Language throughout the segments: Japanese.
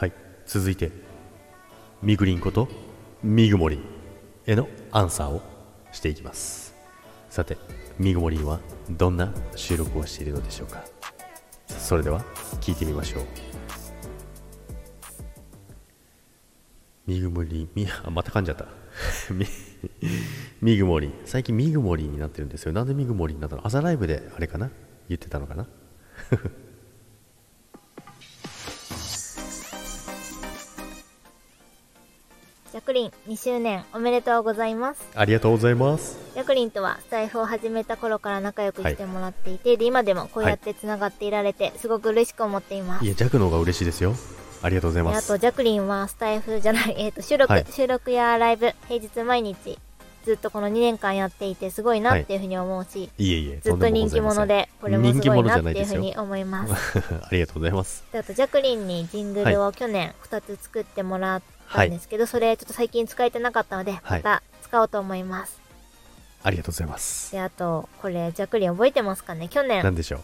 はい。続いてミグリンことミグモリンへのアンサーをしていきます。さてミグモリンはどんな収録をしているのでしょうか。それでは聞いてみましょう。ミグモリンみ あまた噛んじゃった。ミグモリン最近ミグモリンになってるんですよ。なんでミグモリンになったの？朝ライブであれかな？言ってたのかな？ジャクリン2周年おめでとうございます。ありがとうございます。ジャクリンとはスタイフを始めた頃から仲良くしてもらっていて、で今でもこうやってつながっていられて、すごく嬉しく思っています。いやジャクの方が嬉しいですよ。ありがとうございます。であと、ジャクリンはスタイフじゃない、えっ、と、収録、はい。収録やライブ、平日毎日、ずっとこの2年間やっていて、すごいなっていうふうに思うし、い。えいえずっと人気者で、これもすごいなっていうふうに思います。ありがとうございます。であと、ジャクリンにジングルを去年2つ作ってもらったんですけど、それちょっと最近使えてなかったので、はい。また使おうと思います。ありがとうございます。で、あと、これ、ジャクリン覚えてますかね？去年何、でしょう？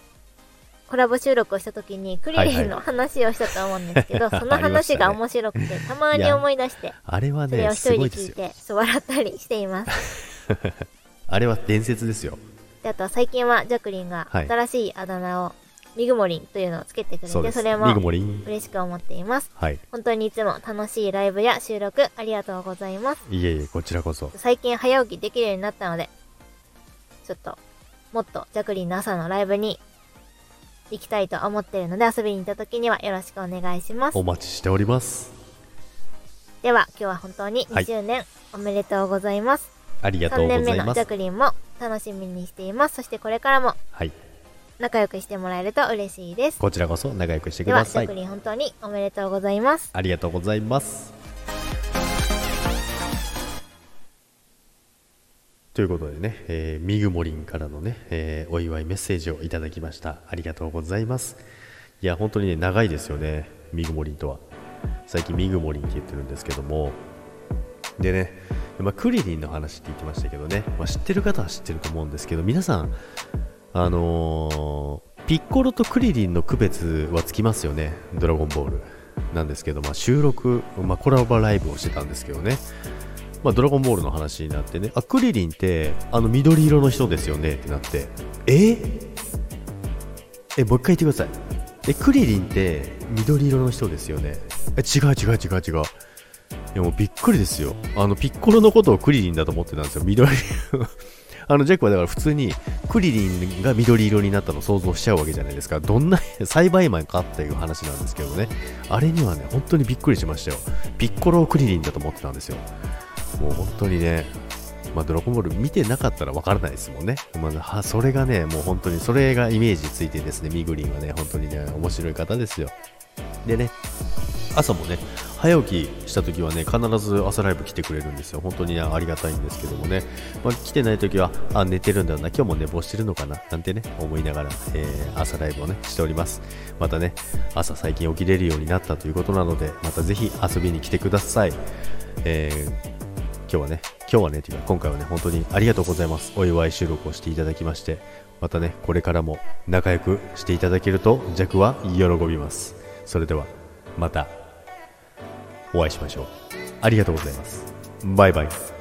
コラボ収録をした時に、クリリンの話をしたと思うんですけど、そのありましたね話が面白くて、たまに思い出して、あれはそれをね一人で聞いて、笑ったりしています。あれは伝説ですよ。で、あとは最近はジャクリンがはい。新しいあだ名を、ミグモリンというのをつけてくれて、それも嬉しく思っています。はい本当にいつも楽しいライブや収録ありがとうございます。いえいえこちらこそ最近早起きできるようになったので、ちょっと、もっとジャクリンの朝のライブに行きたいと思っているので、遊びに行った時にはよろしくお願いしますお。待ちしておりますでは、今日は本当にはい2周年おめでとうございます。ありがと3うご年目のジャざいますクリンも楽しみにしています。そしてこれからもはい仲良くしてもらえると嬉しいです。こちらこそ仲良くしてくでは、ださい。ジャクリン本当におめでとうございます。ありがとうございます。ということでね、えーミグモリンからのね、えーお祝いメッセージをいただきました。ありがとうございます。いや本当にね長いですよねミグモリンとは。最近ミグモリンって言ってるんですけども。でね、まあ、クリリンの話って言ってましたけどね、まあ、知ってる方は知ってると思うんですけど皆さんあのーピッコロとクリリンの区別はつきますよねドラゴンボールなんですけど、まあ、収録、まあ、コラボライブをしてたんですけどねまあ、ドラゴンボールの話になってね、あ、クリリンって、あの緑色の人ですよねってなって、え？え、もう一回言ってください。え、クリリンって緑色の人ですよねえ、違う違う違う違う。いやもうびっくりですよ。あの、ピッコロのことをクリリンだと思ってたんですよ。緑。あの、ジャックはだから普通にクリリンが緑色になったのを想像しちゃうわけじゃないですか。どんな栽培マンかっていう話なんですけどね。あれにはね、本当にびっくりしましたよ。ピッコロクリリンだと思ってたんですよ。もう本当にね、まあ、ドラゴンボール見てなかったらわからないですもんね。まあ、それがね、もう本当に、それがイメージついてですね、ミグリンはね、本当にね、面白い方ですよ。でね、朝もね、早起きした時はね、必ず朝ライブ来てくれるんですよ。本当にね、ありがたいんですけどもね、まあ、来てない時は、あ、寝てるんだな、今日も寝坊してるのかな、なんてね、思いながら、えー朝ライブをね、しております。またね、朝最近起きれるようになったということなので、またぜひ遊びに来てください。えー今日はね、今日はね、というか今回はね、本当にありがとうございます。お祝い収録をしていただきまして、またね、これからも仲良くしていただけると、ジャクは喜びます。それでは、また、お会いしましょう。ありがとうございます。バイバイ。